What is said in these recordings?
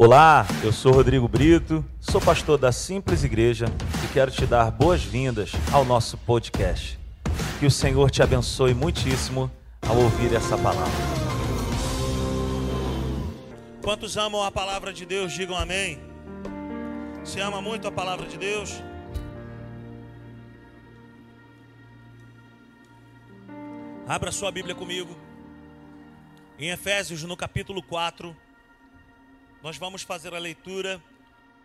Olá, eu sou Rodrigo Brito, sou pastor da Simples Igreja e quero te dar boas-vindas ao nosso podcast. Que o Senhor te abençoe muitíssimo ao ouvir essa palavra. Quantos amam a palavra de Deus, digam amém. Você ama muito a palavra de Deus? Abra sua Bíblia comigo. Em Efésios, no capítulo 4, nós vamos fazer a leitura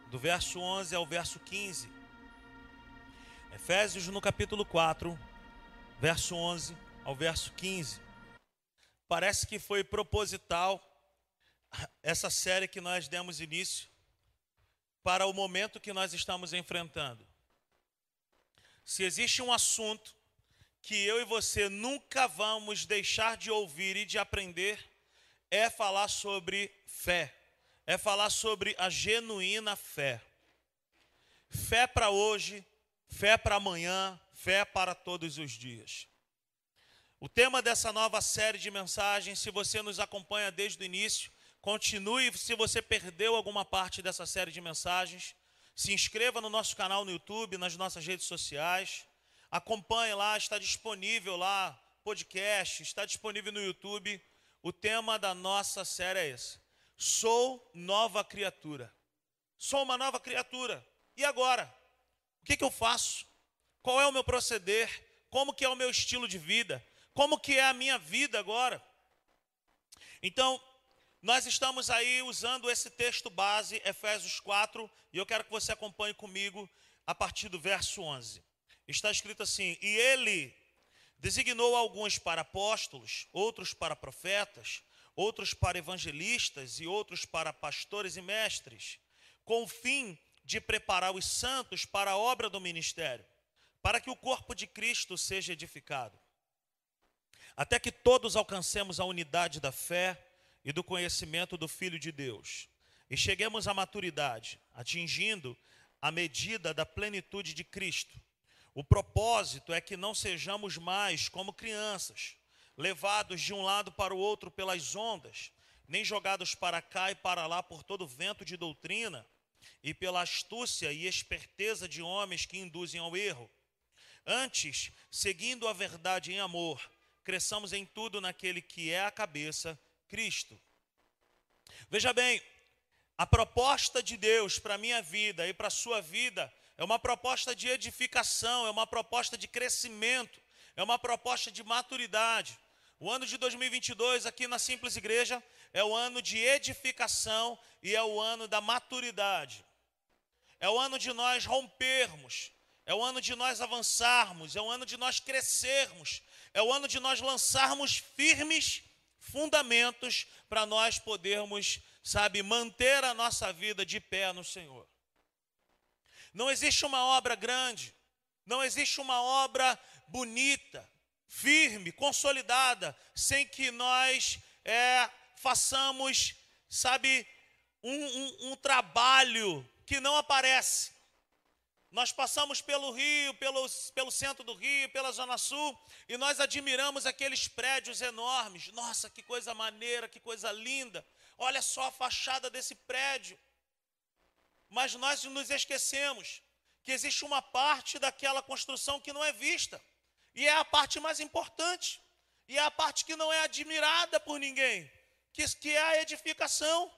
do verso 11 ao verso 15. Efésios, no capítulo 4, verso 11 ao verso 15. Parece que foi proposital essa série que nós demos início para o momento que nós estamos enfrentando. Se existe um assunto que eu e você nunca vamos deixar de ouvir e de aprender, é falar sobre fé, é falar sobre a genuína fé. Fé para hoje, fé para amanhã, fé para todos os dias. O tema dessa nova série de mensagens, se você nos acompanha desde o início, continue. Se você perdeu alguma parte dessa série de mensagens, se inscreva no nosso canal no YouTube, nas nossas redes sociais. Acompanhe lá, está disponível lá, podcast, está disponível no YouTube. O tema da nossa série é esse: Sou nova criatura. Sou uma nova criatura. E agora? O que, que eu faço? Qual é o meu proceder? Como que é o meu estilo de vida? Como que é a minha vida agora? Então, nós estamos aí usando esse texto base, Efésios 4, e eu quero que você acompanhe comigo a partir do verso 11 está escrito assim: E ele designou alguns para apóstolos, outros para profetas, outros para evangelistas e outros para pastores e mestres, com o fim de preparar os santos para a obra do ministério, para que o corpo de Cristo seja edificado, até que todos alcancemos a unidade da fé e do conhecimento do Filho de Deus, e cheguemos à maturidade, atingindo a medida da plenitude de Cristo. O propósito é que não sejamos mais como crianças, levados de um lado para o outro pelas ondas, nem jogados para cá e para lá por todo vento de doutrina e pela astúcia e esperteza de homens que induzem ao erro. Antes, seguindo a verdade em amor, cresçamos em tudo naquele que é a cabeça, Cristo. Veja bem, a proposta de Deus para a minha vida e para a sua vida é uma proposta de edificação, é uma proposta de crescimento, é uma proposta de maturidade. O ano de 2022 aqui na Simples Igreja é o ano de edificação e é o ano da maturidade. É o ano de nós rompermos, é o ano de nós avançarmos, é o ano de nós crescermos, é o ano de nós lançarmos firmes fundamentos para nós podermos, sabe, manter a nossa vida de pé no Senhor. Não existe uma obra grande, não existe uma obra bonita, firme, consolidada, sem que nós é, façamos, sabe, um, um, um trabalho que não aparece. Nós passamos pelo Rio, pelo, pelo centro do Rio, pela Zona Sul, e nós admiramos aqueles prédios enormes. Nossa, que coisa maneira, que coisa linda. Olha só a fachada desse prédio. Mas nós nos esquecemos que existe uma parte daquela construção que não é vista, e é a parte mais importante, e é a parte que não é admirada por ninguém, que, que é a edificação.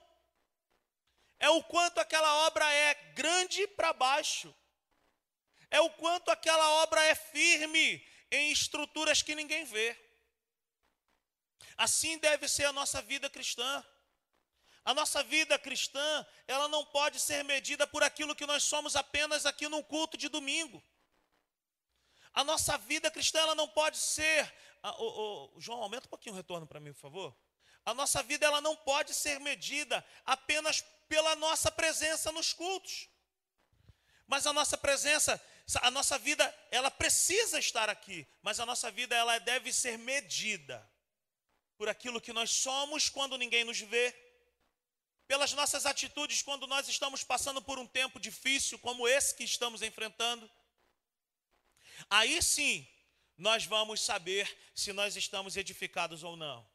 É o quanto aquela obra é grande para baixo, é o quanto aquela obra é firme em estruturas que ninguém vê. Assim deve ser a nossa vida cristã. A nossa vida cristã, ela não pode ser medida por aquilo que nós somos apenas aqui num culto de domingo. A nossa vida cristã, ela não pode ser. Ah, oh, oh, João, aumenta um pouquinho o retorno para mim, por favor. A nossa vida, ela não pode ser medida apenas pela nossa presença nos cultos. Mas a nossa presença, a nossa vida, ela precisa estar aqui, mas a nossa vida, ela deve ser medida por aquilo que nós somos quando ninguém nos vê pelas nossas atitudes quando nós estamos passando por um tempo difícil como esse que estamos enfrentando. Aí sim, nós vamos saber se nós estamos edificados ou não.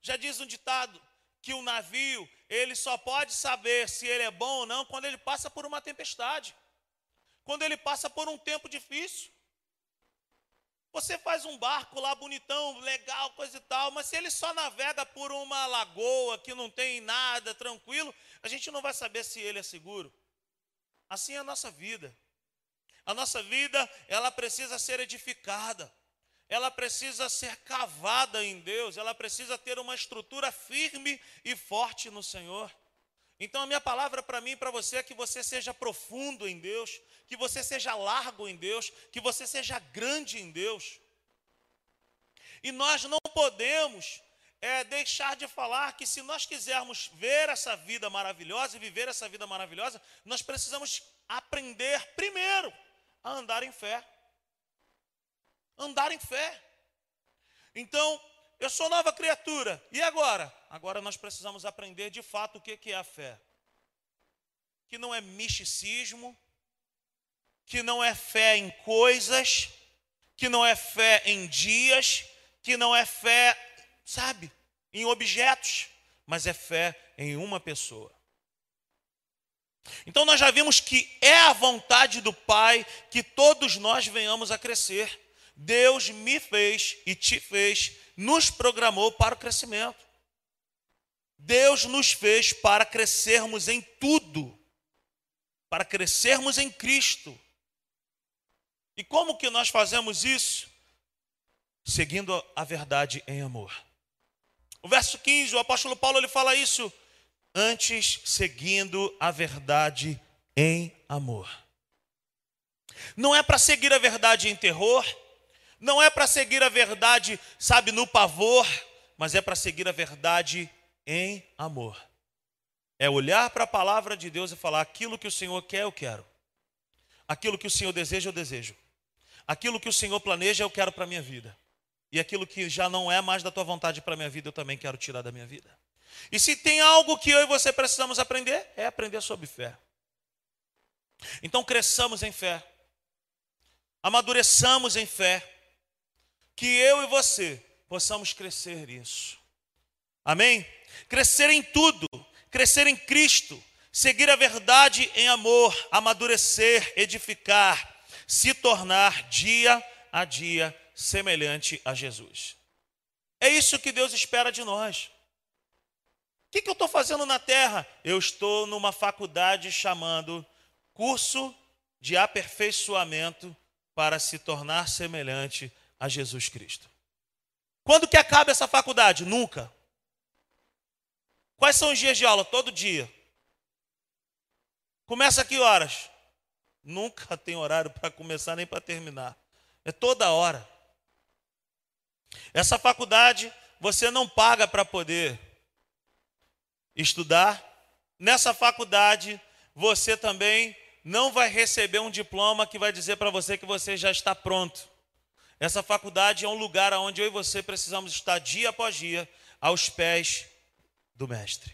Já diz um ditado que o navio, ele só pode saber se ele é bom ou não quando ele passa por uma tempestade. Quando ele passa por um tempo difícil. Você faz um barco lá bonitão, legal, coisa e tal, mas se ele só navega por uma lagoa que não tem nada, tranquilo, a gente não vai saber se ele é seguro. Assim é a nossa vida. A nossa vida, ela precisa ser edificada. Ela precisa ser cavada em Deus, ela precisa ter uma estrutura firme e forte no Senhor. Então a minha palavra para mim e para você é que você seja profundo em Deus, que você seja largo em Deus, que você seja grande em Deus. E nós não podemos é, deixar de falar que se nós quisermos ver essa vida maravilhosa e viver essa vida maravilhosa, nós precisamos aprender primeiro a andar em fé. Andar em fé. Então, eu sou nova criatura. E agora? Agora nós precisamos aprender de fato o que é a fé. Que não é misticismo, que não é fé em coisas, que não é fé em dias, que não é fé, sabe, em objetos, mas é fé em uma pessoa. Então nós já vimos que é a vontade do Pai que todos nós venhamos a crescer. Deus me fez e te fez, nos programou para o crescimento. Deus nos fez para crescermos em tudo, para crescermos em Cristo. E como que nós fazemos isso? Seguindo a verdade em amor. O verso 15, o apóstolo Paulo ele fala isso, antes seguindo a verdade em amor. Não é para seguir a verdade em terror, não é para seguir a verdade, sabe, no pavor, mas é para seguir a verdade em amor. É olhar para a palavra de Deus e falar: aquilo que o Senhor quer, eu quero. Aquilo que o Senhor deseja, eu desejo. Aquilo que o Senhor planeja, eu quero para a minha vida. E aquilo que já não é mais da tua vontade para a minha vida, eu também quero tirar da minha vida. E se tem algo que eu e você precisamos aprender, é aprender sobre fé. Então cresçamos em fé, amadureçamos em fé, que eu e você possamos crescer nisso. Amém? Crescer em tudo, crescer em Cristo, seguir a verdade em amor, amadurecer, edificar, se tornar dia a dia semelhante a Jesus. É isso que Deus espera de nós. O que, que eu estou fazendo na terra? Eu estou numa faculdade chamando curso de aperfeiçoamento para se tornar semelhante a Jesus Cristo. Quando que acaba essa faculdade? Nunca. Quais são os dias de aula? Todo dia. Começa a que horas? Nunca tem horário para começar nem para terminar. É toda hora. Essa faculdade você não paga para poder estudar. Nessa faculdade você também não vai receber um diploma que vai dizer para você que você já está pronto. Essa faculdade é um lugar onde eu e você precisamos estar dia após dia aos pés do Mestre,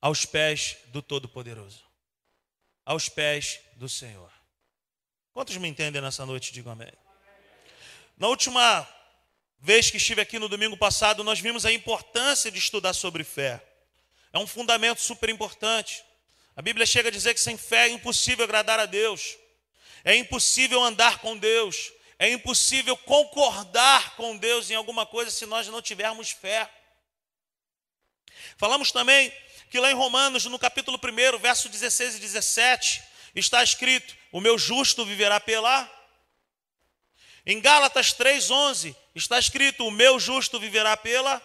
aos pés do Todo-Poderoso, aos pés do Senhor. Quantos me entendem nessa noite? Digo amém. Na última vez que estive aqui no domingo passado, nós vimos a importância de estudar sobre fé. É um fundamento super importante. A Bíblia chega a dizer que sem fé é impossível agradar a Deus, é impossível andar com Deus, é impossível concordar com Deus em alguma coisa se nós não tivermos fé. Falamos também que lá em Romanos, no capítulo 1, verso 16 e 17, está escrito: O meu justo viverá pela. Em Gálatas 3,11 está escrito: O meu justo viverá pela.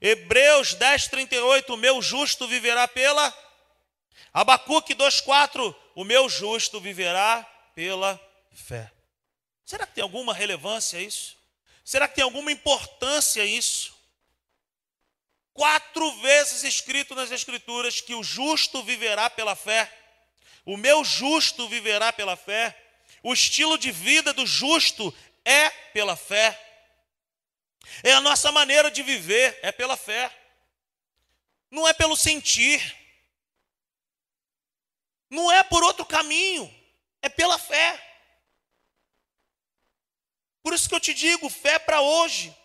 Hebreus 10,38: O meu justo viverá pela. Abacuque 2,4: O meu justo viverá pela fé. Será que tem alguma relevância isso? Será que tem alguma importância isso? Quatro vezes escrito nas Escrituras que o justo viverá pela fé. O meu justo viverá pela fé. O estilo de vida do justo é pela fé. É a nossa maneira de viver, é pela fé. Não é pelo sentir. Não é por outro caminho, é pela fé. Por isso que eu te digo, fé para hoje,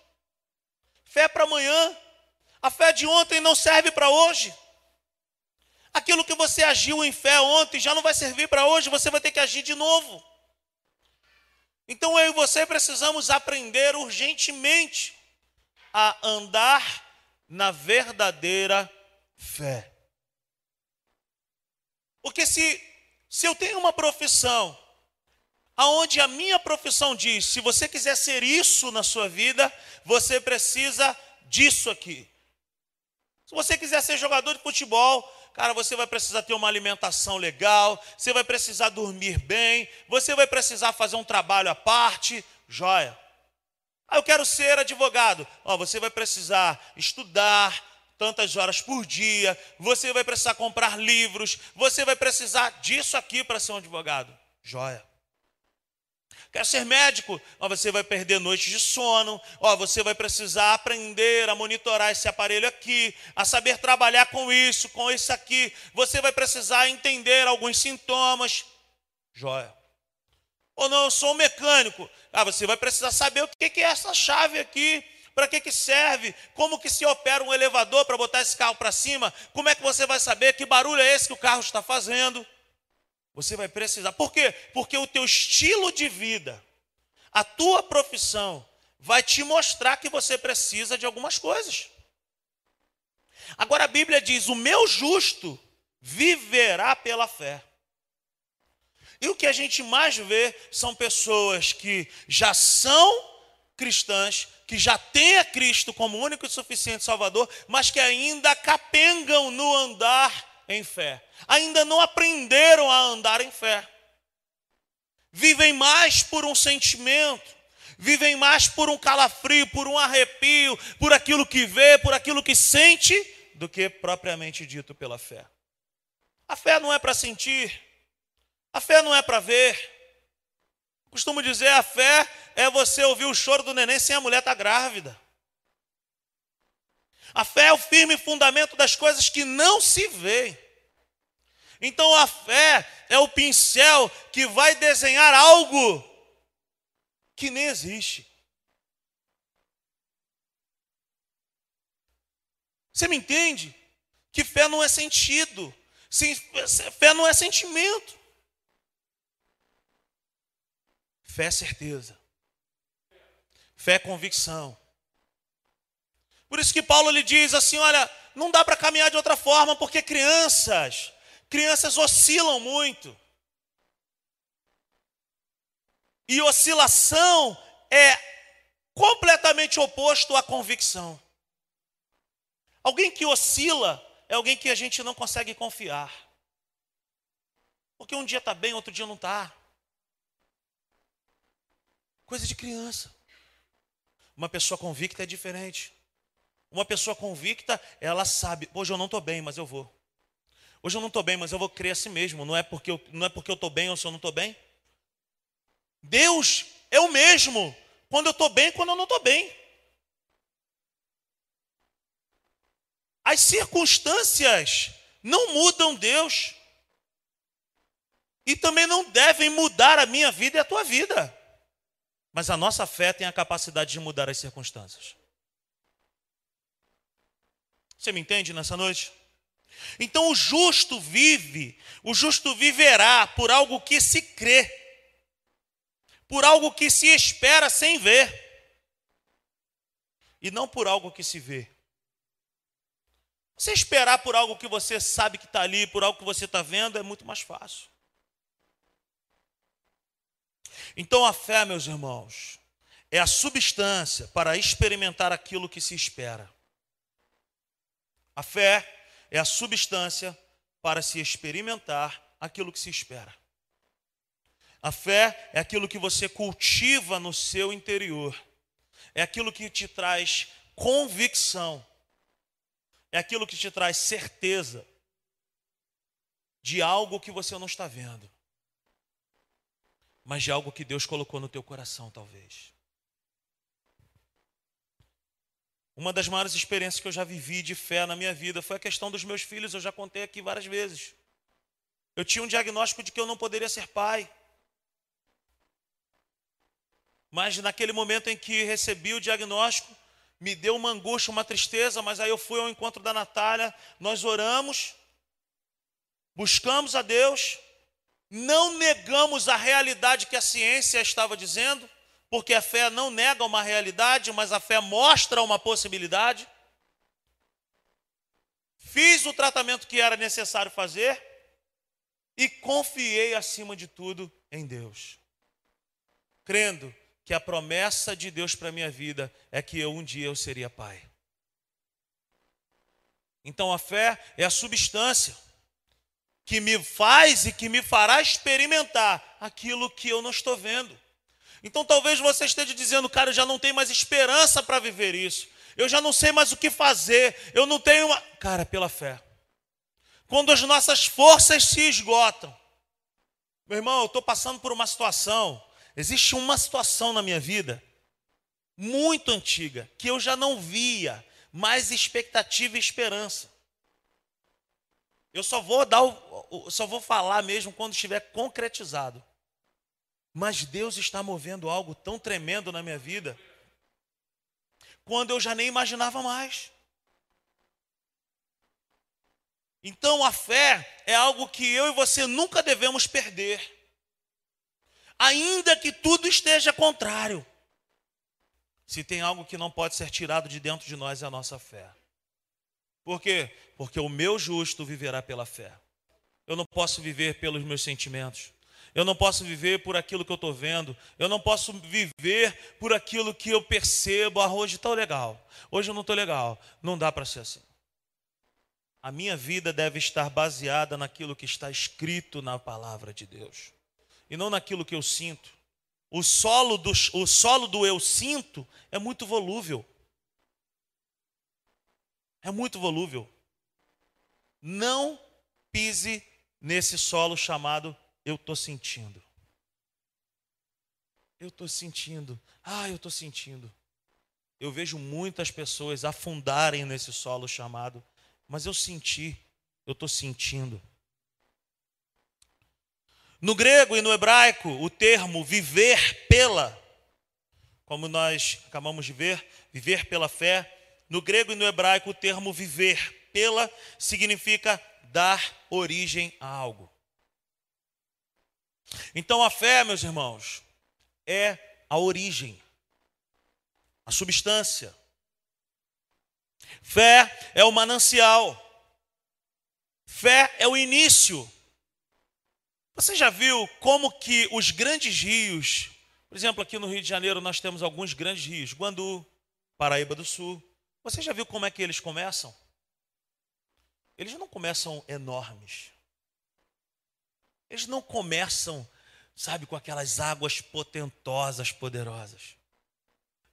fé para amanhã, A fé de ontem não serve para hoje. Aquilo que você agiu em fé ontem já não vai servir para hoje, você vai ter que agir de novo. Então eu e você precisamos aprender urgentemente a andar na verdadeira fé. Porque se, se eu tenho uma profissão, aonde a minha profissão diz, se você quiser ser isso na sua vida, você precisa disso aqui. Se você quiser ser jogador de futebol, cara, você vai precisar ter uma alimentação legal, você vai precisar dormir bem, você vai precisar fazer um trabalho à parte, joia. Ah, eu quero ser advogado. Ó, você vai precisar estudar tantas horas por dia, você vai precisar comprar livros, você vai precisar disso aqui para ser um advogado. Joia. Quer ser médico? Ó, você vai perder noites de sono. Ó, você vai precisar aprender a monitorar esse aparelho aqui, a saber trabalhar com isso, com isso aqui. Você vai precisar entender alguns sintomas. Joia. Ou não, eu sou um mecânico. Ah, você vai precisar saber o que é essa chave aqui. Para que, que serve? Como que se opera um elevador para botar esse carro para cima? Como é que você vai saber que barulho é esse que o carro está fazendo? Você vai precisar. Por quê? Porque o teu estilo de vida, a tua profissão, vai te mostrar que você precisa de algumas coisas. Agora a Bíblia diz: o meu justo viverá pela fé. E o que a gente mais vê são pessoas que já são cristãs, que já têm a Cristo como único e suficiente Salvador, mas que ainda capengam no andar em fé. Ainda não aprenderam a andar em fé. Vivem mais por um sentimento, vivem mais por um calafrio, por um arrepio, por aquilo que vê, por aquilo que sente, do que propriamente dito pela fé. A fé não é para sentir, a fé não é para ver. Costumo dizer, a fé é você ouvir o choro do neném sem a mulher estar tá grávida. A fé é o firme fundamento das coisas que não se vê. Então a fé é o pincel que vai desenhar algo que nem existe. Você me entende? Que fé não é sentido, fé não é sentimento. Fé é certeza. Fé é convicção. Por isso que Paulo lhe diz assim: olha, não dá para caminhar de outra forma, porque crianças, crianças oscilam muito. E oscilação é completamente oposto à convicção. Alguém que oscila é alguém que a gente não consegue confiar. Porque um dia está bem, outro dia não está. Coisa de criança. Uma pessoa convicta é diferente. Uma pessoa convicta, ela sabe, hoje eu não estou bem, mas eu vou. Hoje eu não estou bem, mas eu vou crer a si mesmo. Não é porque eu, não é porque eu estou bem ou se eu não estou bem. Deus é o mesmo quando eu estou bem quando eu não estou bem. As circunstâncias não mudam Deus. E também não devem mudar a minha vida e a tua vida. Mas a nossa fé tem a capacidade de mudar as circunstâncias. Você me entende nessa noite? Então o justo vive, o justo viverá por algo que se crê, por algo que se espera sem ver, e não por algo que se vê. Você esperar por algo que você sabe que está ali, por algo que você está vendo, é muito mais fácil. Então a fé, meus irmãos, é a substância para experimentar aquilo que se espera. A fé é a substância para se experimentar aquilo que se espera. A fé é aquilo que você cultiva no seu interior. É aquilo que te traz convicção. É aquilo que te traz certeza de algo que você não está vendo. Mas de algo que Deus colocou no teu coração, talvez. Uma das maiores experiências que eu já vivi de fé na minha vida foi a questão dos meus filhos, eu já contei aqui várias vezes. Eu tinha um diagnóstico de que eu não poderia ser pai. Mas naquele momento em que recebi o diagnóstico, me deu uma angústia, uma tristeza, mas aí eu fui ao encontro da Natália, nós oramos, buscamos a Deus, não negamos a realidade que a ciência estava dizendo, porque a fé não nega uma realidade, mas a fé mostra uma possibilidade. Fiz o tratamento que era necessário fazer e confiei acima de tudo em Deus, crendo que a promessa de Deus para minha vida é que eu um dia eu seria pai. Então a fé é a substância que me faz e que me fará experimentar aquilo que eu não estou vendo. Então talvez você esteja dizendo, cara, eu já não tenho mais esperança para viver isso. Eu já não sei mais o que fazer. Eu não tenho uma. Cara, pela fé. Quando as nossas forças se esgotam. Meu irmão, eu estou passando por uma situação. Existe uma situação na minha vida muito antiga que eu já não via mais expectativa e esperança. Eu só vou dar o, só vou falar mesmo quando estiver concretizado. Mas Deus está movendo algo tão tremendo na minha vida, quando eu já nem imaginava mais. Então a fé é algo que eu e você nunca devemos perder, ainda que tudo esteja contrário. Se tem algo que não pode ser tirado de dentro de nós é a nossa fé. Por quê? Porque o meu justo viverá pela fé. Eu não posso viver pelos meus sentimentos. Eu não posso viver por aquilo que eu estou vendo. Eu não posso viver por aquilo que eu percebo. Ah, hoje está legal. Hoje eu não estou legal. Não dá para ser assim. A minha vida deve estar baseada naquilo que está escrito na palavra de Deus. E não naquilo que eu sinto. O solo do, o solo do eu sinto é muito volúvel. É muito volúvel. Não pise nesse solo chamado eu estou sentindo. Eu estou sentindo. Ah, eu estou sentindo. Eu vejo muitas pessoas afundarem nesse solo chamado, mas eu senti, eu estou sentindo. No grego e no hebraico, o termo viver pela, como nós acabamos de ver, viver pela fé, no grego e no hebraico, o termo viver pela significa dar origem a algo. Então a fé, meus irmãos, é a origem, a substância. Fé é o manancial. Fé é o início. Você já viu como que os grandes rios, por exemplo, aqui no Rio de Janeiro nós temos alguns grandes rios, Guandu, Paraíba do Sul. Você já viu como é que eles começam? Eles não começam enormes. Eles não começam, sabe, com aquelas águas potentosas, poderosas.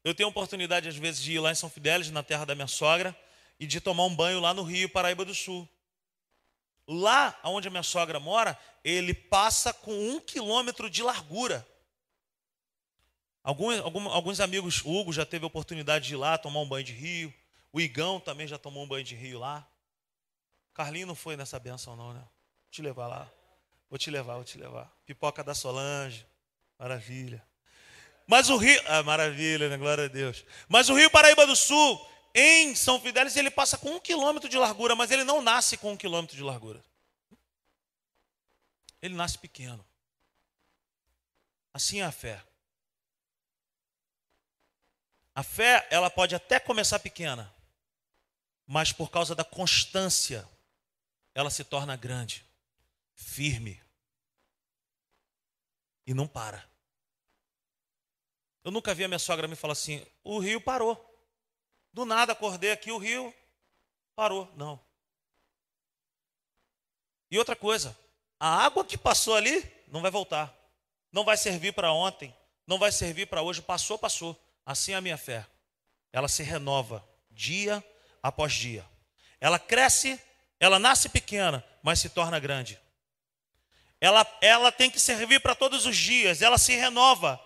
Eu tenho a oportunidade, às vezes, de ir lá em São Fidélis, na terra da minha sogra, e de tomar um banho lá no Rio, Paraíba do Sul. Lá onde a minha sogra mora, ele passa com um quilômetro de largura. Alguns, alguns amigos, o Hugo já teve a oportunidade de ir lá tomar um banho de rio. O Igão também já tomou um banho de rio lá. Carlinho não foi nessa benção, não, né? Vou te levar lá. Vou te levar, vou te levar. Pipoca da Solange. Maravilha. Mas o Rio. Ah, maravilha, né? Glória a Deus. Mas o Rio Paraíba do Sul, em São Fidélis, ele passa com um quilômetro de largura, mas ele não nasce com um quilômetro de largura. Ele nasce pequeno. Assim é a fé. A fé, ela pode até começar pequena, mas por causa da constância, ela se torna grande firme e não para. Eu nunca vi a minha sogra me falar assim: o rio parou. Do nada acordei aqui, o rio parou. Não. E outra coisa, a água que passou ali não vai voltar. Não vai servir para ontem, não vai servir para hoje. Passou, passou. Assim é a minha fé. Ela se renova dia após dia. Ela cresce, ela nasce pequena, mas se torna grande ela, ela tem que servir para todos os dias, ela se renova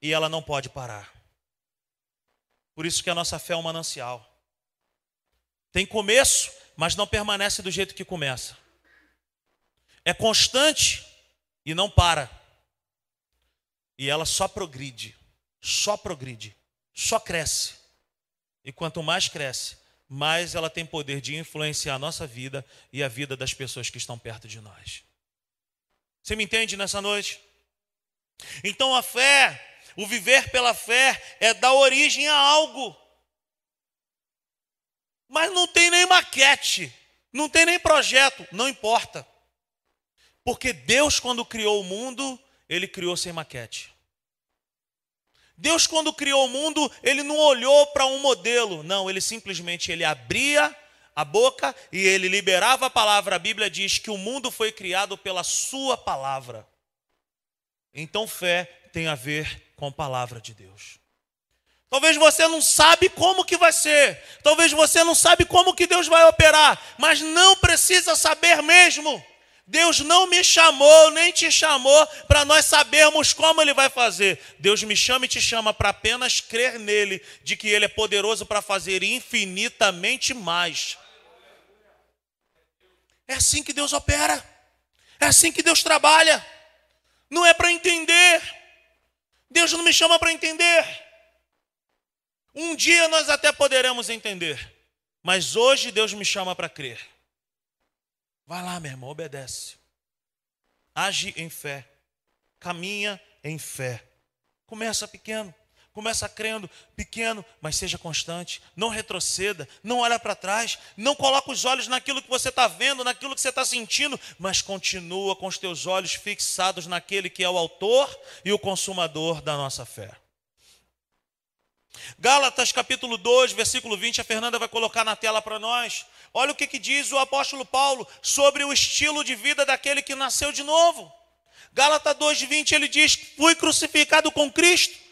e ela não pode parar. Por isso que a nossa fé é um manancial. Tem começo, mas não permanece do jeito que começa. É constante e não para. E ela só progride, só progride, só cresce. E quanto mais cresce, mais ela tem poder de influenciar a nossa vida e a vida das pessoas que estão perto de nós. Você me entende nessa noite? Então a fé, o viver pela fé, é dar origem a algo. Mas não tem nem maquete, não tem nem projeto, não importa. Porque Deus, quando criou o mundo, ele criou sem maquete. Deus, quando criou o mundo, ele não olhou para um modelo, não, ele simplesmente ele abria a boca e ele liberava a palavra. A Bíblia diz que o mundo foi criado pela sua palavra. Então, fé tem a ver com a palavra de Deus. Talvez você não sabe como que vai ser. Talvez você não sabe como que Deus vai operar, mas não precisa saber mesmo. Deus não me chamou, nem te chamou para nós sabermos como Ele vai fazer. Deus me chama e te chama para apenas crer nele, de que Ele é poderoso para fazer infinitamente mais. É assim que Deus opera, é assim que Deus trabalha. Não é para entender. Deus não me chama para entender. Um dia nós até poderemos entender, mas hoje Deus me chama para crer. Vai lá, meu irmão, obedece. Age em fé. Caminha em fé. Começa pequeno. Começa crendo pequeno, mas seja constante. Não retroceda, não olha para trás, não coloca os olhos naquilo que você está vendo, naquilo que você está sentindo, mas continua com os teus olhos fixados naquele que é o autor e o consumador da nossa fé. Gálatas capítulo 2, versículo 20, a Fernanda vai colocar na tela para nós. Olha o que, que diz o apóstolo Paulo sobre o estilo de vida daquele que nasceu de novo. Gálatas 2,20 ele diz: Fui crucificado com Cristo,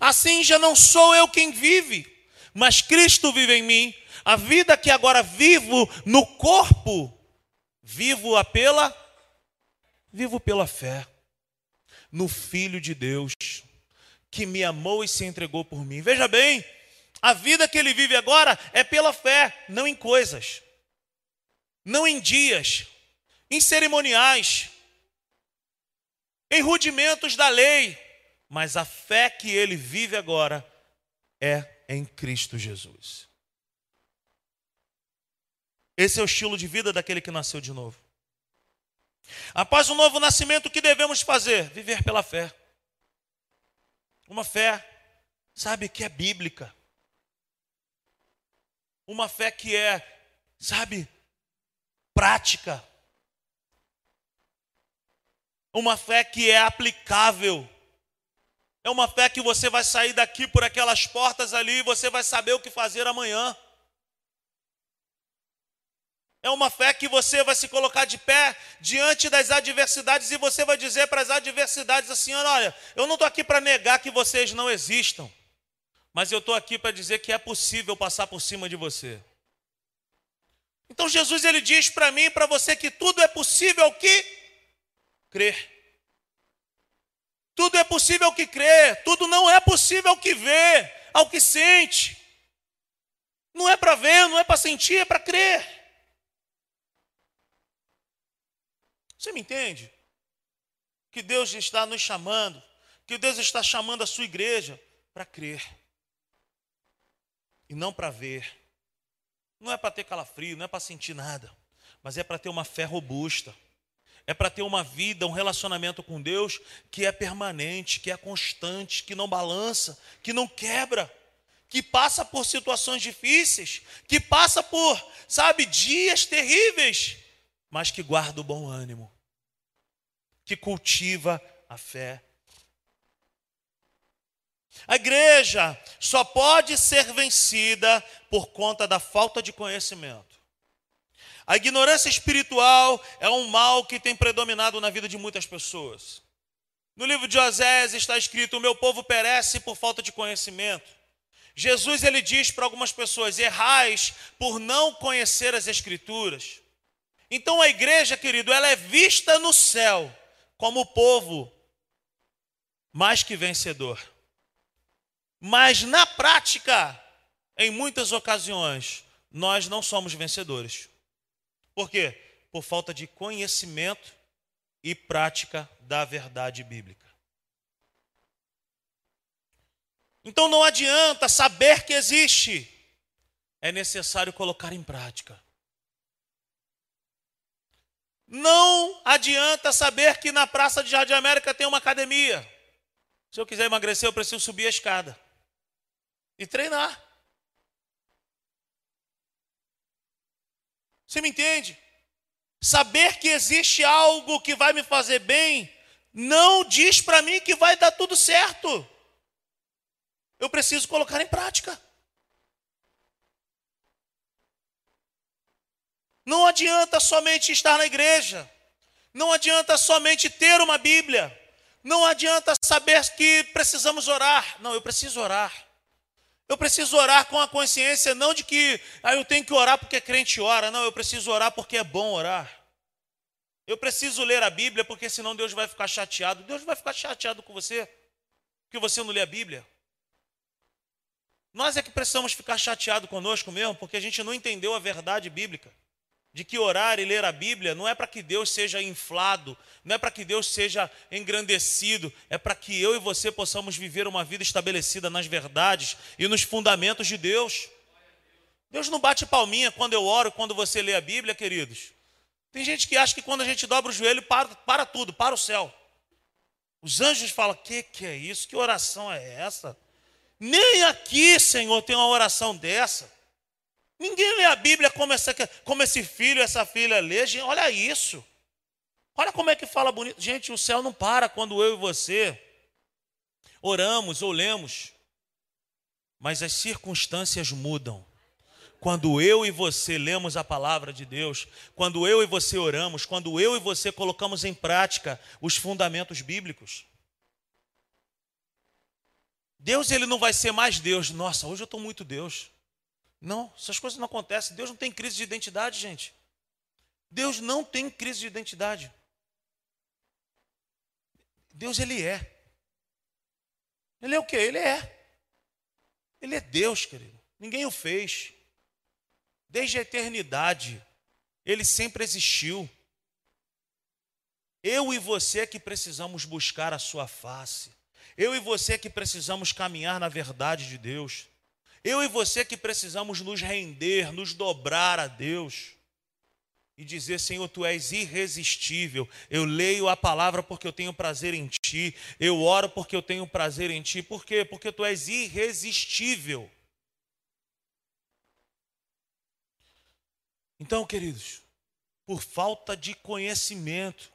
assim já não sou eu quem vive, mas Cristo vive em mim. A vida que agora vivo no corpo, vivo-a pela, vivo pela fé no Filho de Deus, que me amou e se entregou por mim. Veja bem, a vida que ele vive agora é pela fé, não em coisas, não em dias, em cerimoniais, em rudimentos da lei, mas a fé que ele vive agora é em Cristo Jesus. Esse é o estilo de vida daquele que nasceu de novo. Após o novo nascimento, o que devemos fazer? Viver pela fé. Uma fé, sabe, que é bíblica. Uma fé que é, sabe, prática. Uma fé que é aplicável. É uma fé que você vai sair daqui por aquelas portas ali e você vai saber o que fazer amanhã. É uma fé que você vai se colocar de pé diante das adversidades e você vai dizer para as adversidades assim: olha, eu não estou aqui para negar que vocês não existam. Mas eu estou aqui para dizer que é possível passar por cima de você. Então Jesus ele diz para mim e para você que tudo é possível que crer. Tudo é possível que crer, tudo não é possível que vê, ao que sente. Não é para ver, não é para sentir, é para crer. Você me entende? Que Deus está nos chamando, que Deus está chamando a sua igreja para crer e não para ver. Não é para ter calafrio, não é para sentir nada, mas é para ter uma fé robusta. É para ter uma vida, um relacionamento com Deus que é permanente, que é constante, que não balança, que não quebra, que passa por situações difíceis, que passa por, sabe, dias terríveis, mas que guarda o bom ânimo, que cultiva a fé a igreja só pode ser vencida por conta da falta de conhecimento. A ignorância espiritual é um mal que tem predominado na vida de muitas pessoas. No livro de Osés está escrito: "O meu povo perece por falta de conhecimento". Jesus ele diz para algumas pessoas: "Errais por não conhecer as escrituras". Então a igreja, querido, ela é vista no céu como o povo mais que vencedor. Mas na prática, em muitas ocasiões, nós não somos vencedores. Por quê? Por falta de conhecimento e prática da verdade bíblica. Então não adianta saber que existe, é necessário colocar em prática. Não adianta saber que na Praça de Jardim América tem uma academia. Se eu quiser emagrecer, eu preciso subir a escada e treinar. Você me entende? Saber que existe algo que vai me fazer bem não diz para mim que vai dar tudo certo. Eu preciso colocar em prática. Não adianta somente estar na igreja. Não adianta somente ter uma Bíblia. Não adianta saber que precisamos orar. Não, eu preciso orar. Eu preciso orar com a consciência não de que ah, eu tenho que orar porque crente ora. Não, eu preciso orar porque é bom orar. Eu preciso ler a Bíblia porque senão Deus vai ficar chateado. Deus vai ficar chateado com você porque você não lê a Bíblia. Nós é que precisamos ficar chateados conosco mesmo porque a gente não entendeu a verdade bíblica de que orar e ler a Bíblia não é para que Deus seja inflado, não é para que Deus seja engrandecido, é para que eu e você possamos viver uma vida estabelecida nas verdades e nos fundamentos de Deus. Deus não bate palminha quando eu oro, quando você lê a Bíblia, queridos. Tem gente que acha que quando a gente dobra o joelho, para, para tudo, para o céu. Os anjos falam: que que é isso? Que oração é essa? Nem aqui, Senhor, tem uma oração dessa. Ninguém lê a Bíblia como, essa, como esse filho, essa filha lê. Gente, olha isso. Olha como é que fala bonito. Gente, o céu não para quando eu e você oramos ou lemos. Mas as circunstâncias mudam. Quando eu e você lemos a palavra de Deus, quando eu e você oramos, quando eu e você colocamos em prática os fundamentos bíblicos. Deus ele não vai ser mais Deus. Nossa, hoje eu estou muito Deus. Não, essas coisas não acontecem. Deus não tem crise de identidade, gente. Deus não tem crise de identidade. Deus, Ele é. Ele é o que? Ele é. Ele é Deus, querido. Ninguém o fez. Desde a eternidade, Ele sempre existiu. Eu e você que precisamos buscar a Sua face. Eu e você que precisamos caminhar na verdade de Deus. Eu e você que precisamos nos render, nos dobrar a Deus e dizer: Senhor, tu és irresistível. Eu leio a palavra porque eu tenho prazer em ti. Eu oro porque eu tenho prazer em ti. Por quê? Porque tu és irresistível. Então, queridos, por falta de conhecimento,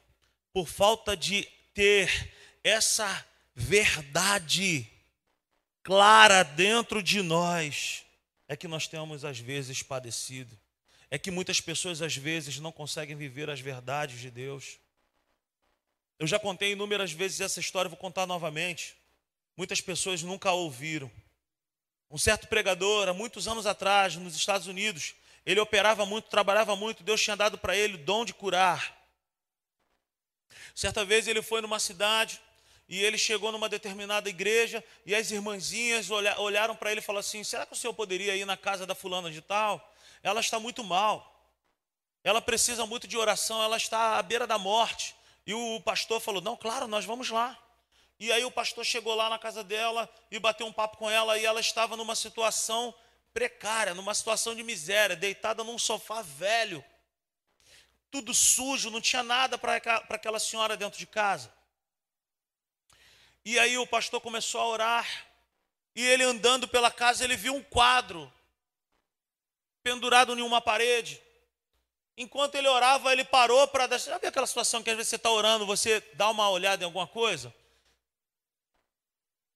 por falta de ter essa verdade clara dentro de nós, é que nós temos às vezes padecido. É que muitas pessoas às vezes não conseguem viver as verdades de Deus. Eu já contei inúmeras vezes essa história, vou contar novamente. Muitas pessoas nunca a ouviram. Um certo pregador, há muitos anos atrás, nos Estados Unidos, ele operava muito, trabalhava muito, Deus tinha dado para ele o dom de curar. Certa vez ele foi numa cidade, e ele chegou numa determinada igreja e as irmãzinhas olharam para ele e falaram assim: será que o senhor poderia ir na casa da fulana de tal? Ela está muito mal, ela precisa muito de oração, ela está à beira da morte. E o pastor falou: não, claro, nós vamos lá. E aí o pastor chegou lá na casa dela e bateu um papo com ela e ela estava numa situação precária, numa situação de miséria, deitada num sofá velho, tudo sujo, não tinha nada para aquela senhora dentro de casa. E aí o pastor começou a orar. E ele andando pela casa, ele viu um quadro pendurado em uma parede. Enquanto ele orava, ele parou para dar. Viu aquela situação que às vezes você está orando, você dá uma olhada em alguma coisa?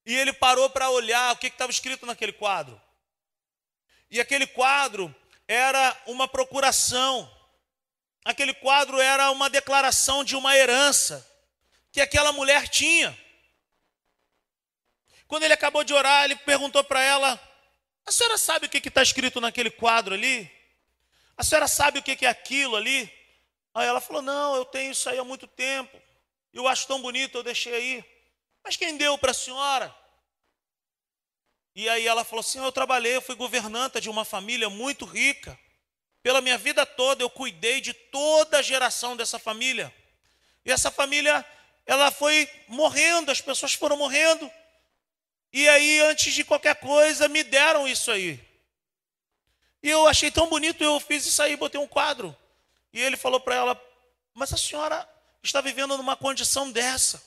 E ele parou para olhar o que estava escrito naquele quadro. E aquele quadro era uma procuração. Aquele quadro era uma declaração de uma herança que aquela mulher tinha. Quando ele acabou de orar, ele perguntou para ela: A senhora sabe o que está escrito naquele quadro ali? A senhora sabe o que é aquilo ali? Aí ela falou: Não, eu tenho isso aí há muito tempo. Eu acho tão bonito, eu deixei aí. Mas quem deu para a senhora? E aí ela falou assim: Eu trabalhei, eu fui governanta de uma família muito rica. Pela minha vida toda eu cuidei de toda a geração dessa família. E essa família, ela foi morrendo, as pessoas foram morrendo. E aí, antes de qualquer coisa, me deram isso aí. E eu achei tão bonito, eu fiz isso aí, botei um quadro. E ele falou para ela: Mas a senhora está vivendo numa condição dessa,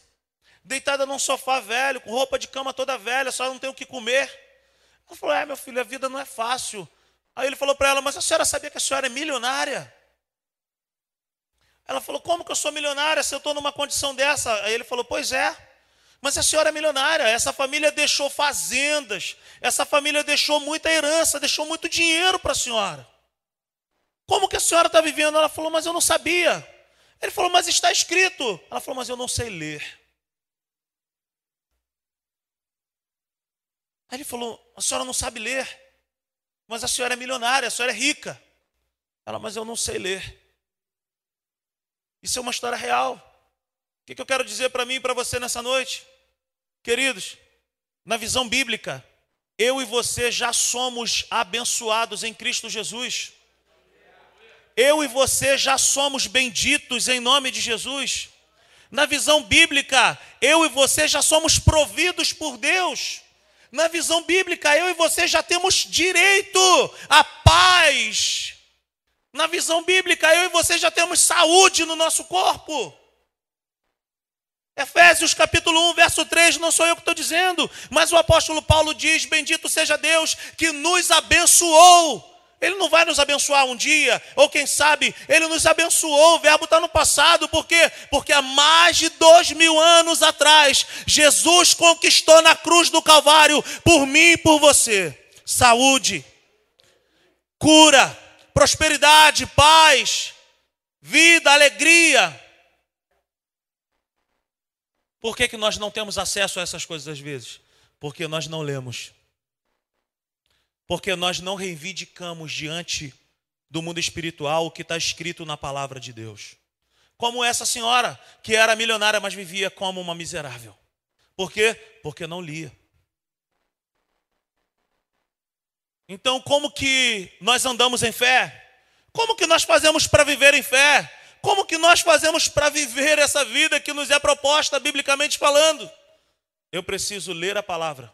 deitada num sofá velho, com roupa de cama toda velha, só não tem o que comer. Ela falou: É, meu filho, a vida não é fácil. Aí ele falou para ela: Mas a senhora sabia que a senhora é milionária? Ela falou: Como que eu sou milionária se eu estou numa condição dessa? Aí ele falou: Pois é. Mas a senhora é milionária, essa família deixou fazendas, essa família deixou muita herança, deixou muito dinheiro para a senhora. Como que a senhora está vivendo? Ela falou, mas eu não sabia. Ele falou, mas está escrito. Ela falou, mas eu não sei ler. Aí ele falou, a senhora não sabe ler, mas a senhora é milionária, a senhora é rica. Ela, mas eu não sei ler. Isso é uma história real. O que, que eu quero dizer para mim e para você nessa noite? Queridos, na visão bíblica, eu e você já somos abençoados em Cristo Jesus. Eu e você já somos benditos em nome de Jesus. Na visão bíblica, eu e você já somos providos por Deus. Na visão bíblica, eu e você já temos direito à paz. Na visão bíblica, eu e você já temos saúde no nosso corpo. Efésios capítulo 1, verso 3, não sou eu que estou dizendo, mas o apóstolo Paulo diz: Bendito seja Deus que nos abençoou. Ele não vai nos abençoar um dia, ou quem sabe, ele nos abençoou, o verbo está no passado, por quê? Porque há mais de dois mil anos atrás, Jesus conquistou na cruz do Calvário, por mim e por você, saúde, cura, prosperidade, paz, vida, alegria. Por que, que nós não temos acesso a essas coisas às vezes? Porque nós não lemos. Porque nós não reivindicamos diante do mundo espiritual o que está escrito na palavra de Deus. Como essa senhora, que era milionária, mas vivia como uma miserável. Por quê? Porque não lia. Então, como que nós andamos em fé? Como que nós fazemos para viver em fé? Como que nós fazemos para viver essa vida que nos é proposta biblicamente falando? Eu preciso ler a palavra.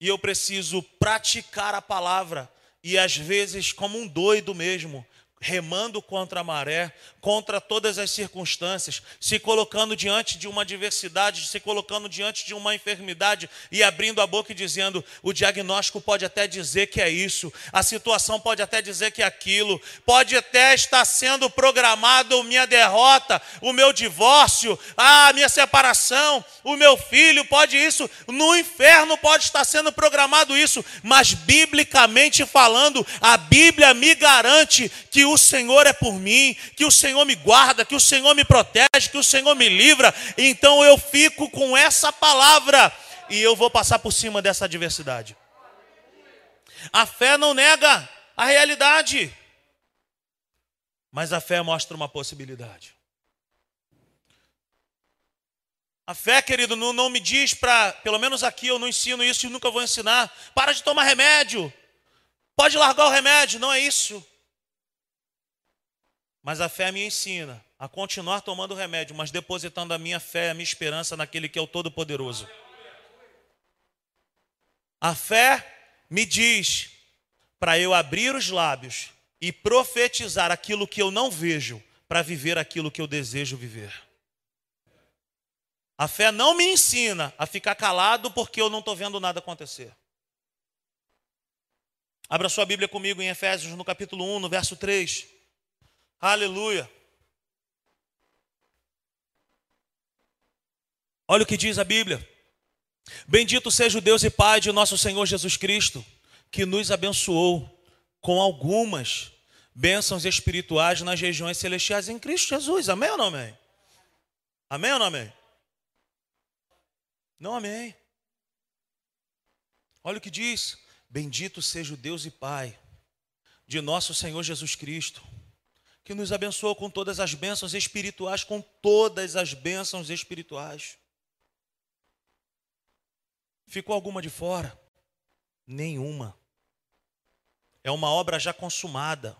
E eu preciso praticar a palavra. E às vezes, como um doido mesmo, remando contra a maré, contra todas as circunstâncias, se colocando diante de uma adversidade, se colocando diante de uma enfermidade e abrindo a boca e dizendo: o diagnóstico pode até dizer que é isso, a situação pode até dizer que é aquilo, pode até estar sendo programado minha derrota, o meu divórcio, a minha separação, o meu filho, pode isso, no inferno pode estar sendo programado isso, mas biblicamente falando, a Bíblia me garante que o Senhor é por mim, que o Senhor me guarda, que o Senhor me protege, que o Senhor me livra. Então eu fico com essa palavra e eu vou passar por cima dessa adversidade. A fé não nega a realidade, mas a fé mostra uma possibilidade. A fé, querido, não, não me diz para, pelo menos aqui eu não ensino isso e nunca vou ensinar. Para de tomar remédio. Pode largar o remédio, não é isso. Mas a fé me ensina a continuar tomando remédio, mas depositando a minha fé, a minha esperança naquele que é o Todo-Poderoso. A fé me diz para eu abrir os lábios e profetizar aquilo que eu não vejo, para viver aquilo que eu desejo viver. A fé não me ensina a ficar calado porque eu não estou vendo nada acontecer. Abra sua Bíblia comigo em Efésios, no capítulo 1, no verso 3. Aleluia. Olha o que diz a Bíblia. Bendito seja o Deus e Pai de nosso Senhor Jesus Cristo, que nos abençoou com algumas bênçãos espirituais nas regiões celestiais em Cristo Jesus. Amém ou não amém? Amém ou não amém? Não amém. Olha o que diz: Bendito seja o Deus e Pai de nosso Senhor Jesus Cristo que nos abençoou com todas as bênçãos espirituais, com todas as bênçãos espirituais. Ficou alguma de fora? Nenhuma. É uma obra já consumada.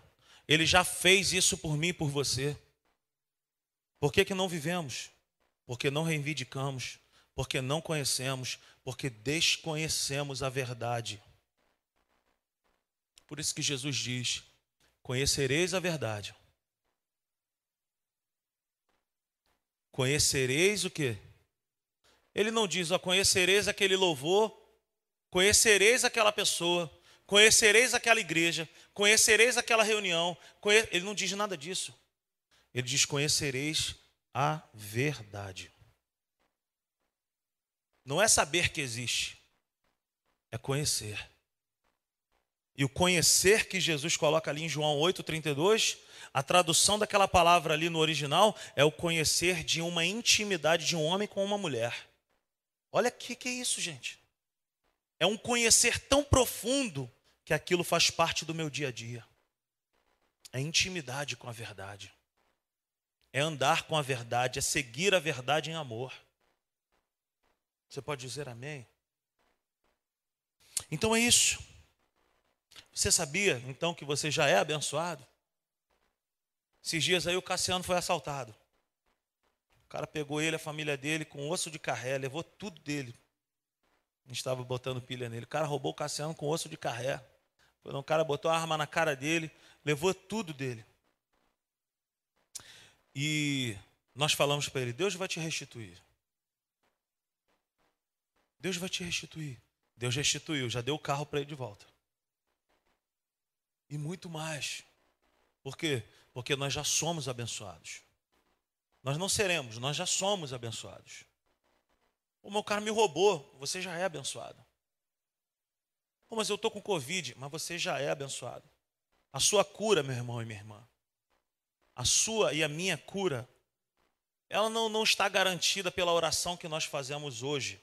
Ele já fez isso por mim e por você. Por que, que não vivemos? Porque não reivindicamos, porque não conhecemos, porque desconhecemos a verdade. Por isso que Jesus diz: Conhecereis a verdade. Conhecereis o quê? Ele não diz, ó, conhecereis aquele louvor, conhecereis aquela pessoa, conhecereis aquela igreja, conhecereis aquela reunião. Conhe... Ele não diz nada disso. Ele diz: conhecereis a verdade. Não é saber que existe, é conhecer. E o conhecer que Jesus coloca ali em João 8,32, a tradução daquela palavra ali no original é o conhecer de uma intimidade de um homem com uma mulher. Olha o que, que é isso, gente. É um conhecer tão profundo que aquilo faz parte do meu dia a dia. É intimidade com a verdade. É andar com a verdade, é seguir a verdade em amor. Você pode dizer amém? Então é isso. Você sabia, então, que você já é abençoado? Esses dias aí o Cassiano foi assaltado. O cara pegou ele, a família dele, com osso de carré, levou tudo dele. A gente estava botando pilha nele. O cara roubou o Cassiano com osso de carré. O cara botou a arma na cara dele, levou tudo dele. E nós falamos para ele: Deus vai te restituir. Deus vai te restituir. Deus restituiu, já deu o carro para ele de volta. E muito mais. Por quê? Porque nós já somos abençoados. Nós não seremos, nós já somos abençoados. O meu cara me roubou, você já é abençoado. Mas eu estou com Covid, mas você já é abençoado. A sua cura, meu irmão e minha irmã, a sua e a minha cura, ela não, não está garantida pela oração que nós fazemos hoje.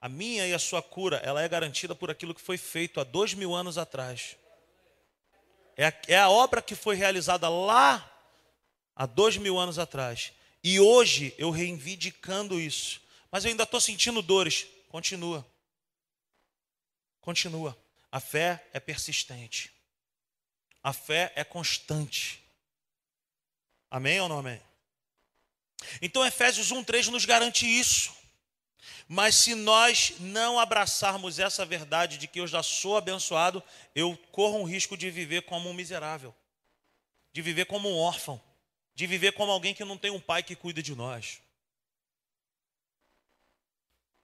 A minha e a sua cura, ela é garantida por aquilo que foi feito há dois mil anos atrás. É a, é a obra que foi realizada lá há dois mil anos atrás. E hoje eu reivindicando isso. Mas eu ainda estou sentindo dores. Continua. Continua. A fé é persistente. A fé é constante. Amém ou não amém? Então Efésios 1:3 nos garante isso. Mas se nós não abraçarmos essa verdade de que eu já sou abençoado, eu corro um risco de viver como um miserável, de viver como um órfão, de viver como alguém que não tem um pai que cuida de nós.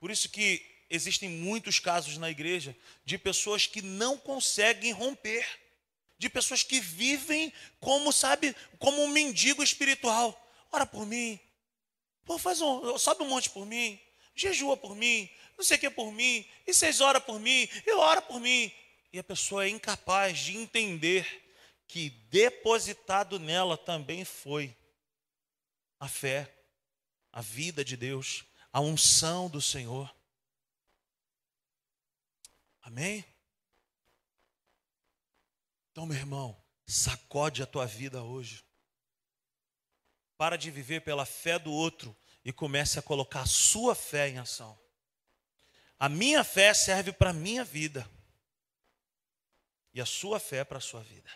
Por isso que existem muitos casos na igreja de pessoas que não conseguem romper, de pessoas que vivem como, sabe, como um mendigo espiritual. Ora por mim. Pô, faz um, sobe um monte por mim. Jejua por mim. Não sei o que por mim. E vocês oram por mim. E ora por mim. E a pessoa é incapaz de entender que depositado nela também foi a fé, a vida de Deus, a unção do Senhor. Amém? Então, meu irmão, sacode a tua vida hoje. Para de viver pela fé do outro e comece a colocar a sua fé em ação. A minha fé serve para a minha vida. E a sua fé para a sua vida.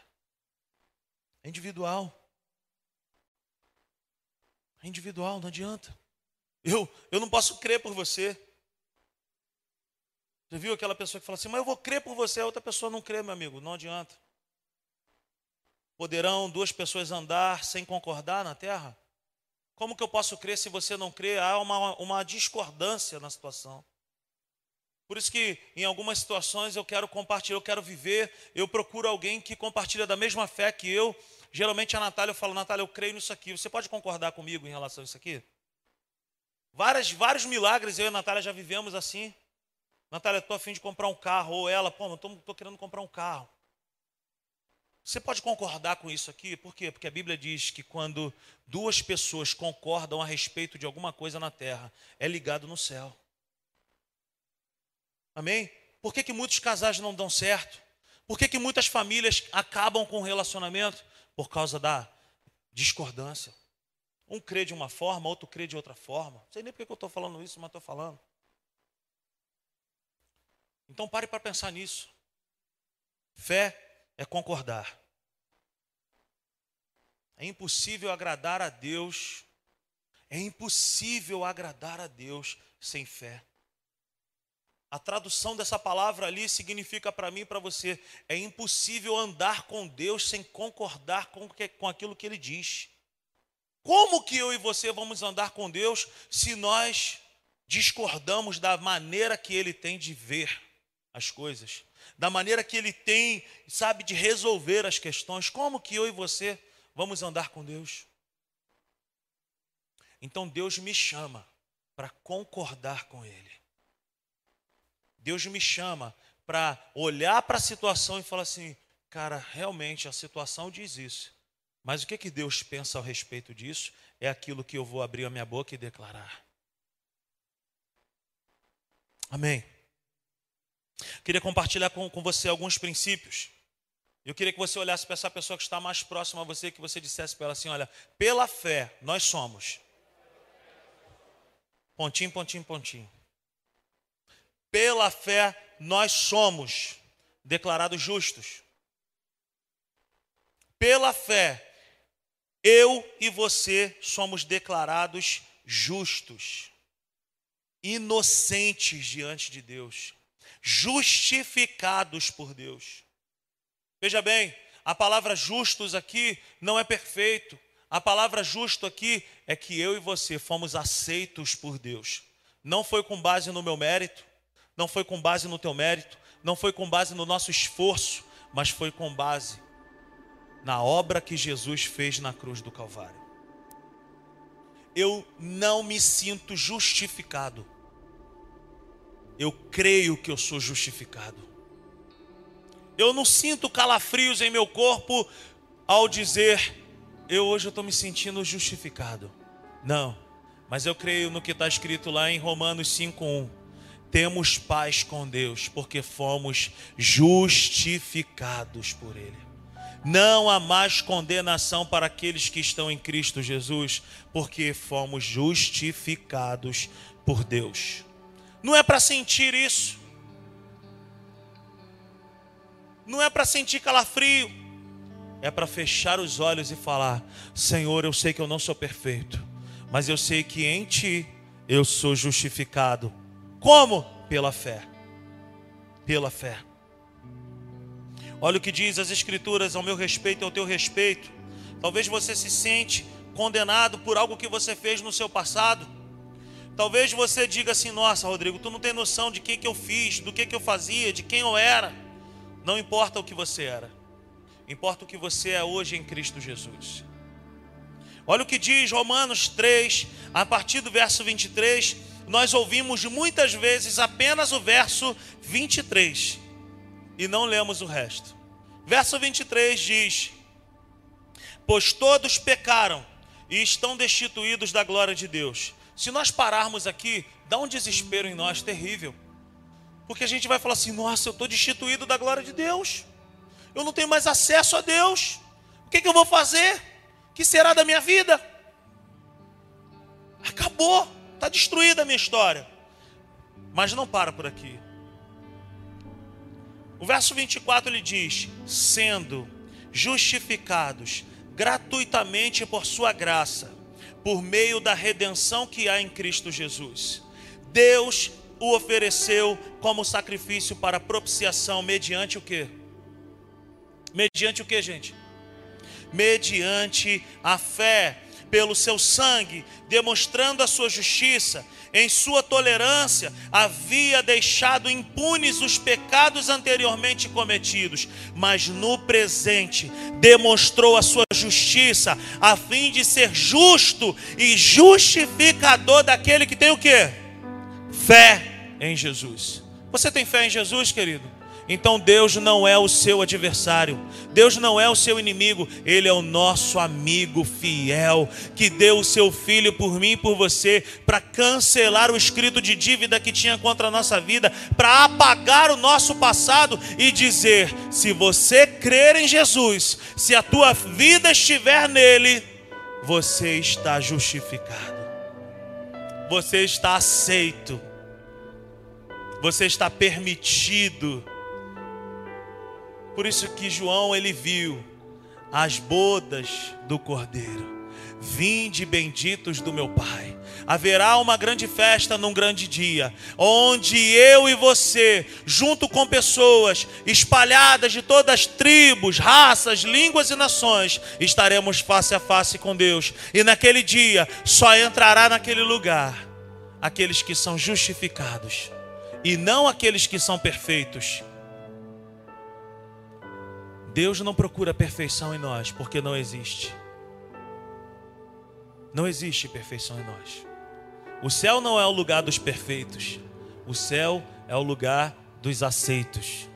É individual. É individual, não adianta. Eu, eu não posso crer por você. Já viu aquela pessoa que fala assim, mas eu vou crer por você, a outra pessoa não crê, meu amigo, não adianta. Poderão duas pessoas andar sem concordar na terra? Como que eu posso crer se você não crê? Há uma, uma discordância na situação. Por isso que em algumas situações eu quero compartilhar, eu quero viver, eu procuro alguém que compartilha da mesma fé que eu. Geralmente a Natália eu falo, Natália, eu creio nisso aqui. Você pode concordar comigo em relação a isso aqui? Várias, vários milagres eu e a Natália já vivemos assim. Natália, estou afim de comprar um carro. Ou ela, pô, estou querendo comprar um carro. Você pode concordar com isso aqui? Por quê? Porque a Bíblia diz que quando duas pessoas concordam a respeito de alguma coisa na terra, é ligado no céu. Amém? Por que, que muitos casais não dão certo? Por que, que muitas famílias acabam com o relacionamento? Por causa da discordância. Um crê de uma forma, outro crê de outra forma. Não sei nem porque eu estou falando isso, mas estou falando. Então pare para pensar nisso. Fé é concordar. É impossível agradar a Deus. É impossível agradar a Deus sem fé. A tradução dessa palavra ali significa para mim e para você: é impossível andar com Deus sem concordar com, com aquilo que Ele diz. Como que eu e você vamos andar com Deus se nós discordamos da maneira que Ele tem de ver as coisas, da maneira que Ele tem, sabe, de resolver as questões? Como que eu e você vamos andar com Deus? Então Deus me chama para concordar com Ele. Deus me chama para olhar para a situação e falar assim: cara, realmente a situação diz isso. Mas o que, que Deus pensa ao respeito disso? É aquilo que eu vou abrir a minha boca e declarar. Amém. Queria compartilhar com, com você alguns princípios. Eu queria que você olhasse para essa pessoa que está mais próxima a você, que você dissesse para ela assim: olha, pela fé nós somos. Pontinho, pontinho, pontinho pela fé nós somos declarados justos. Pela fé, eu e você somos declarados justos, inocentes diante de Deus, justificados por Deus. Veja bem, a palavra justos aqui não é perfeito. A palavra justo aqui é que eu e você fomos aceitos por Deus. Não foi com base no meu mérito, não foi com base no teu mérito, não foi com base no nosso esforço, mas foi com base na obra que Jesus fez na cruz do Calvário. Eu não me sinto justificado. Eu creio que eu sou justificado. Eu não sinto calafrios em meu corpo ao dizer, eu hoje estou me sentindo justificado. Não, mas eu creio no que está escrito lá em Romanos 5,1 temos paz com Deus, porque fomos justificados por Ele. Não há mais condenação para aqueles que estão em Cristo Jesus, porque fomos justificados por Deus. Não é para sentir isso, não é para sentir calafrio, é para fechar os olhos e falar: Senhor, eu sei que eu não sou perfeito, mas eu sei que em Ti eu sou justificado como? Pela fé. Pela fé. Olha o que diz as Escrituras ao meu respeito e ao teu respeito. Talvez você se sente condenado por algo que você fez no seu passado. Talvez você diga assim: Nossa, Rodrigo, tu não tem noção de quem que eu fiz, do que que eu fazia, de quem eu era. Não importa o que você era, importa o que você é hoje em Cristo Jesus. Olha o que diz Romanos 3, a partir do verso 23 nós ouvimos muitas vezes apenas o verso 23 e não lemos o resto. Verso 23 diz: Pois todos pecaram e estão destituídos da glória de Deus. Se nós pararmos aqui, dá um desespero em nós terrível. Porque a gente vai falar assim: nossa, eu estou destituído da glória de Deus. Eu não tenho mais acesso a Deus. O que, que eu vou fazer? O que será da minha vida? Acabou. Está destruída a minha história. Mas não para por aqui. O verso 24 ele diz: sendo justificados gratuitamente por sua graça, por meio da redenção que há em Cristo Jesus. Deus o ofereceu como sacrifício para propiciação mediante o que? Mediante o que, gente? Mediante a fé pelo seu sangue, demonstrando a sua justiça, em sua tolerância, havia deixado impunes os pecados anteriormente cometidos, mas no presente demonstrou a sua justiça, a fim de ser justo e justificador daquele que tem o que? Fé em Jesus. Você tem fé em Jesus, querido? Então Deus não é o seu adversário, Deus não é o seu inimigo, Ele é o nosso amigo fiel, que deu o seu filho por mim e por você, para cancelar o escrito de dívida que tinha contra a nossa vida, para apagar o nosso passado e dizer: se você crer em Jesus, se a tua vida estiver nele, você está justificado, você está aceito, você está permitido por isso que João ele viu as bodas do Cordeiro, Vinde benditos do meu Pai. Haverá uma grande festa num grande dia, onde eu e você, junto com pessoas espalhadas de todas as tribos, raças, línguas e nações, estaremos face a face com Deus. E naquele dia só entrará naquele lugar aqueles que são justificados e não aqueles que são perfeitos. Deus não procura perfeição em nós, porque não existe. Não existe perfeição em nós. O céu não é o lugar dos perfeitos. O céu é o lugar dos aceitos.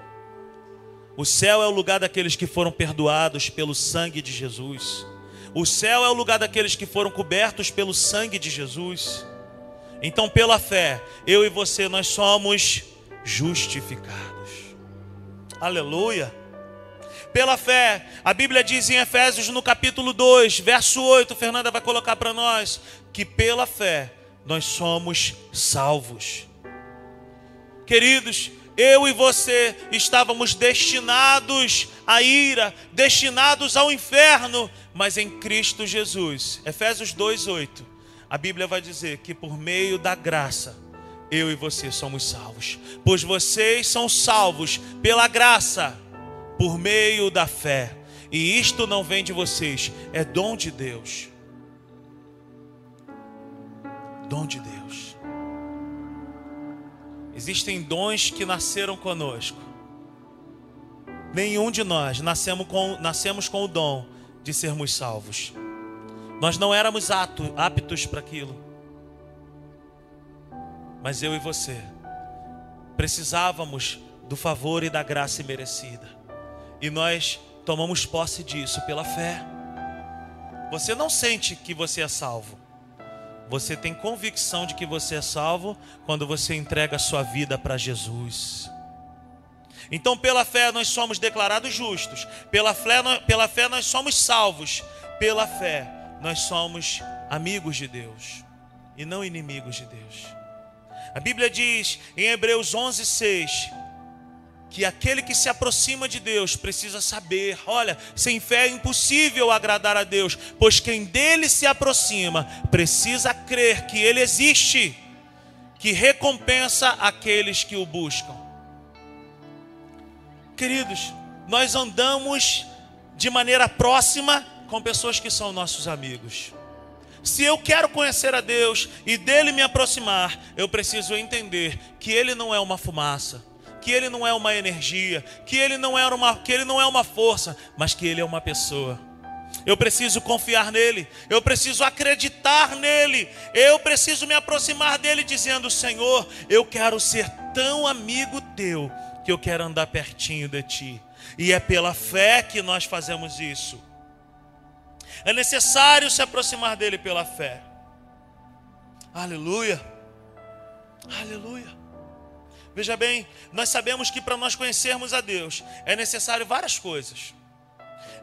O céu é o lugar daqueles que foram perdoados pelo sangue de Jesus. O céu é o lugar daqueles que foram cobertos pelo sangue de Jesus. Então, pela fé, eu e você, nós somos justificados. Aleluia. Pela fé, a Bíblia diz em Efésios no capítulo 2, verso 8, Fernanda vai colocar para nós, que pela fé nós somos salvos. Queridos, eu e você estávamos destinados à ira, destinados ao inferno, mas em Cristo Jesus. Efésios 8. A Bíblia vai dizer que por meio da graça, eu e você somos salvos. Pois vocês são salvos pela graça por meio da fé. E isto não vem de vocês, é dom de Deus. Dom de Deus. Existem dons que nasceram conosco. Nenhum de nós nascemos com, nascemos com o dom de sermos salvos. Nós não éramos apto, aptos para aquilo. Mas eu e você precisávamos do favor e da graça imerecida. E nós tomamos posse disso pela fé. Você não sente que você é salvo. Você tem convicção de que você é salvo quando você entrega a sua vida para Jesus. Então, pela fé, nós somos declarados justos. Pela fé, pela fé, nós somos salvos. Pela fé, nós somos amigos de Deus e não inimigos de Deus. A Bíblia diz em Hebreus 11, 6 que aquele que se aproxima de Deus precisa saber: olha, sem fé é impossível agradar a Deus, pois quem dele se aproxima precisa crer que ele existe, que recompensa aqueles que o buscam. Queridos, nós andamos de maneira próxima com pessoas que são nossos amigos. Se eu quero conhecer a Deus e dele me aproximar, eu preciso entender que ele não é uma fumaça que ele não é uma energia, que ele não é uma, que ele não é uma força, mas que ele é uma pessoa. Eu preciso confiar nele, eu preciso acreditar nele, eu preciso me aproximar dele dizendo: Senhor, eu quero ser tão amigo teu que eu quero andar pertinho de ti. E é pela fé que nós fazemos isso. É necessário se aproximar dele pela fé. Aleluia. Aleluia. Veja bem, nós sabemos que para nós conhecermos a Deus é necessário várias coisas.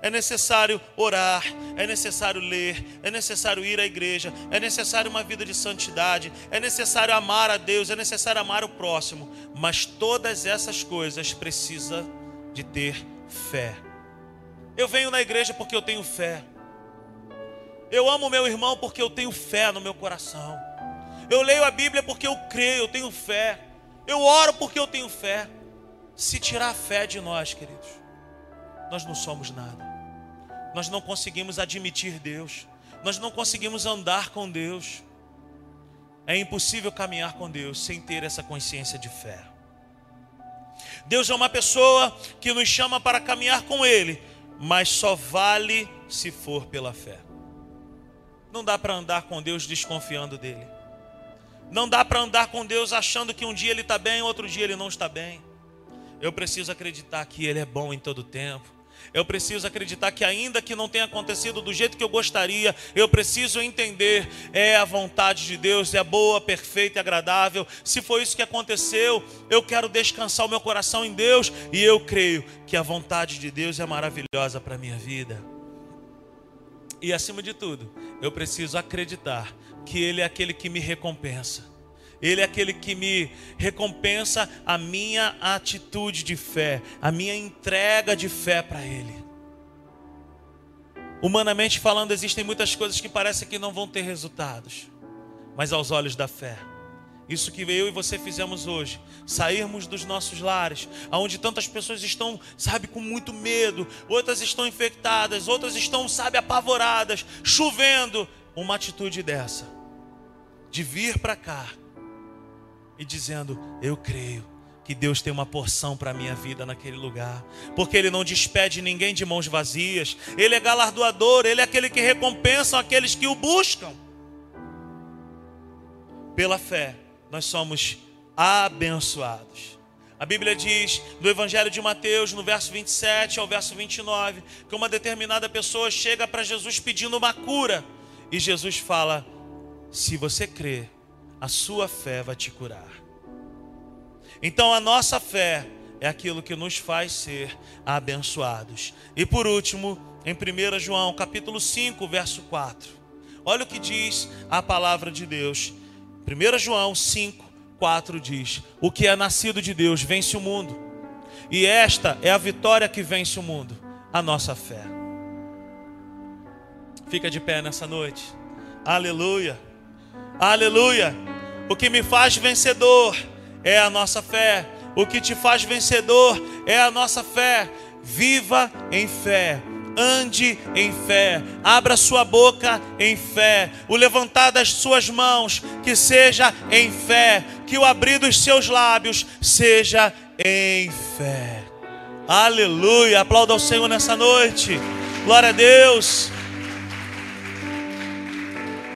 É necessário orar, é necessário ler, é necessário ir à igreja, é necessário uma vida de santidade, é necessário amar a Deus, é necessário amar o próximo, mas todas essas coisas precisa de ter fé. Eu venho na igreja porque eu tenho fé. Eu amo meu irmão porque eu tenho fé no meu coração. Eu leio a Bíblia porque eu creio, eu tenho fé. Eu oro porque eu tenho fé. Se tirar a fé de nós, queridos, nós não somos nada. Nós não conseguimos admitir Deus. Nós não conseguimos andar com Deus. É impossível caminhar com Deus sem ter essa consciência de fé. Deus é uma pessoa que nos chama para caminhar com Ele, mas só vale se for pela fé. Não dá para andar com Deus desconfiando dele. Não dá para andar com Deus achando que um dia Ele está bem, outro dia Ele não está bem. Eu preciso acreditar que Ele é bom em todo tempo. Eu preciso acreditar que, ainda que não tenha acontecido do jeito que eu gostaria, eu preciso entender: é a vontade de Deus, é boa, perfeita e agradável. Se foi isso que aconteceu, eu quero descansar o meu coração em Deus e eu creio que a vontade de Deus é maravilhosa para a minha vida. E acima de tudo, eu preciso acreditar que Ele é aquele que me recompensa. Ele é aquele que me recompensa a minha atitude de fé, a minha entrega de fé para Ele. Humanamente falando, existem muitas coisas que parecem que não vão ter resultados, mas aos olhos da fé. Isso que eu e você fizemos hoje, sairmos dos nossos lares, aonde tantas pessoas estão, sabe, com muito medo, outras estão infectadas, outras estão, sabe, apavoradas, chovendo, uma atitude dessa, de vir para cá e dizendo: Eu creio que Deus tem uma porção para a minha vida naquele lugar, porque Ele não despede ninguém de mãos vazias, Ele é galardoador, Ele é aquele que recompensa aqueles que o buscam. Pela fé, nós somos abençoados. A Bíblia diz no Evangelho de Mateus, no verso 27 ao verso 29, que uma determinada pessoa chega para Jesus pedindo uma cura, e Jesus fala: Se você crer, a sua fé vai te curar. Então a nossa fé é aquilo que nos faz ser abençoados. E por último, em 1 João, capítulo 5, verso 4. Olha o que diz a palavra de Deus. 1 João 5, 4 diz: O que é nascido de Deus vence o mundo. E esta é a vitória que vence o mundo, a nossa fé. Fica de pé nessa noite. Aleluia. Aleluia. O que me faz vencedor é a nossa fé. O que te faz vencedor é a nossa fé. Viva em fé. Ande em fé, abra sua boca em fé, o levantar das suas mãos, que seja em fé, que o abrir dos seus lábios seja em fé. Aleluia, aplauda ao Senhor nessa noite, glória a Deus.